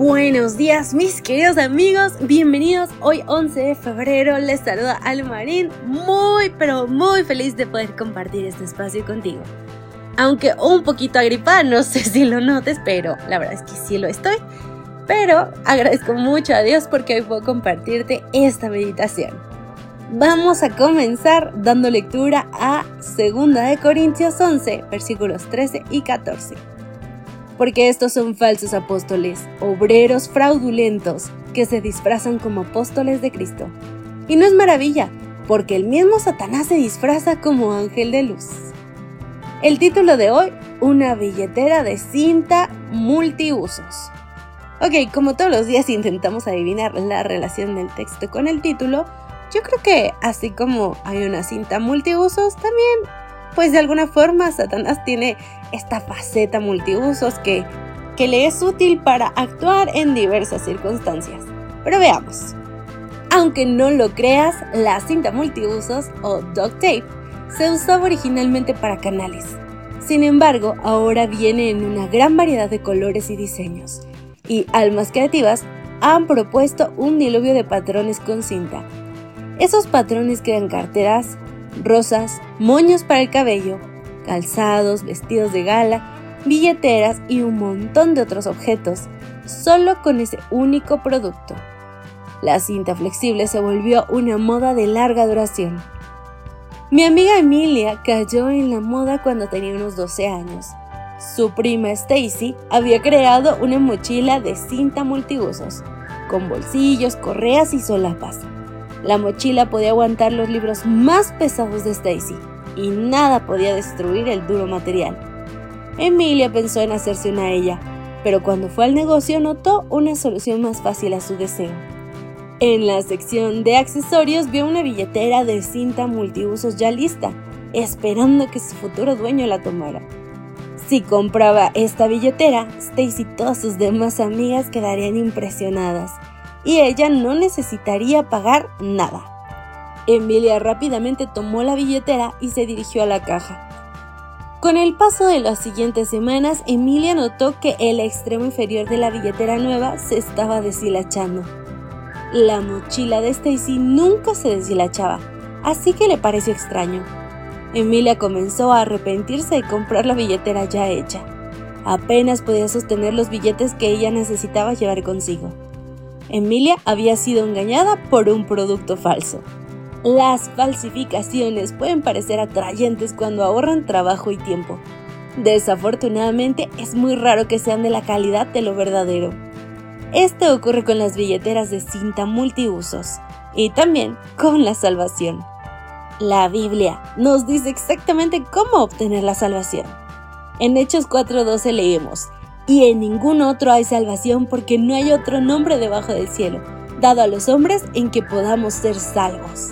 Buenos días mis queridos amigos, bienvenidos hoy 11 de febrero, les saluda Almarín, muy pero muy feliz de poder compartir este espacio contigo. Aunque un poquito agripada, no sé si lo notes, pero la verdad es que sí lo estoy. Pero agradezco mucho a Dios porque hoy puedo compartirte esta meditación. Vamos a comenzar dando lectura a 2 de Corintios 11, versículos 13 y 14 porque estos son falsos apóstoles, obreros fraudulentos, que se disfrazan como apóstoles de Cristo. Y no es maravilla, porque el mismo Satanás se disfraza como ángel de luz. El título de hoy, una billetera de cinta multiusos. Ok, como todos los días intentamos adivinar la relación del texto con el título, yo creo que así como hay una cinta multiusos, también pues de alguna forma Satanás tiene esta faceta multiusos que, que le es útil para actuar en diversas circunstancias. Pero veamos. Aunque no lo creas, la cinta multiusos o duct tape se usaba originalmente para canales. Sin embargo, ahora viene en una gran variedad de colores y diseños, y almas creativas han propuesto un diluvio de patrones con cinta. Esos patrones crean carteras, rosas, moños para el cabello, calzados, vestidos de gala, billeteras y un montón de otros objetos, solo con ese único producto. La cinta flexible se volvió una moda de larga duración. Mi amiga Emilia cayó en la moda cuando tenía unos 12 años. Su prima Stacy había creado una mochila de cinta multiusos, con bolsillos, correas y solapas. La mochila podía aguantar los libros más pesados de Stacy y nada podía destruir el duro material. Emilia pensó en hacerse una a ella, pero cuando fue al negocio notó una solución más fácil a su deseo. En la sección de accesorios vio una billetera de cinta multiusos ya lista, esperando que su futuro dueño la tomara. Si compraba esta billetera, Stacy y todas sus demás amigas quedarían impresionadas y ella no necesitaría pagar nada. Emilia rápidamente tomó la billetera y se dirigió a la caja. Con el paso de las siguientes semanas, Emilia notó que el extremo inferior de la billetera nueva se estaba deshilachando. La mochila de Stacy nunca se deshilachaba, así que le pareció extraño. Emilia comenzó a arrepentirse de comprar la billetera ya hecha. Apenas podía sostener los billetes que ella necesitaba llevar consigo. Emilia había sido engañada por un producto falso. Las falsificaciones pueden parecer atrayentes cuando ahorran trabajo y tiempo. Desafortunadamente es muy raro que sean de la calidad de lo verdadero. Esto ocurre con las billeteras de cinta multiusos y también con la salvación. La Biblia nos dice exactamente cómo obtener la salvación. En Hechos 4:12 leemos, y en ningún otro hay salvación porque no hay otro nombre debajo del cielo, dado a los hombres en que podamos ser salvos.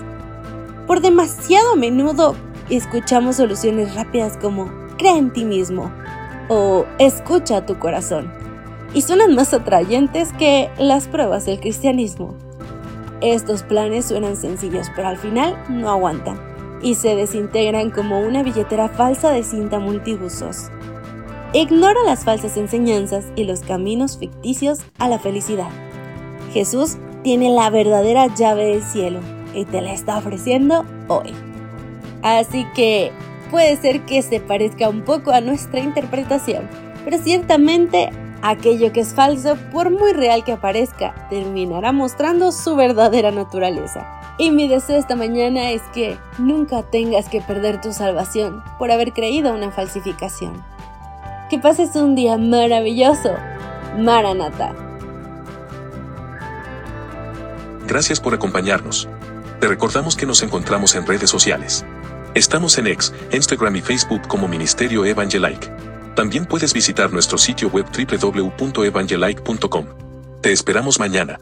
Por demasiado menudo escuchamos soluciones rápidas como cree en ti mismo o escucha tu corazón, y suenan más atrayentes que las pruebas del cristianismo. Estos planes suenan sencillos, pero al final no aguantan y se desintegran como una billetera falsa de cinta multiusos. Ignora las falsas enseñanzas y los caminos ficticios a la felicidad. Jesús tiene la verdadera llave del cielo y te la está ofreciendo hoy. Así que puede ser que se parezca un poco a nuestra interpretación, pero ciertamente aquello que es falso, por muy real que aparezca, terminará mostrando su verdadera naturaleza. Y mi deseo esta mañana es que nunca tengas que perder tu salvación por haber creído una falsificación. Que pases un día maravilloso. Maranata. Gracias por acompañarnos. Te recordamos que nos encontramos en redes sociales. Estamos en X, Instagram y Facebook como Ministerio Evangelike. También puedes visitar nuestro sitio web www.evangelike.com. Te esperamos mañana.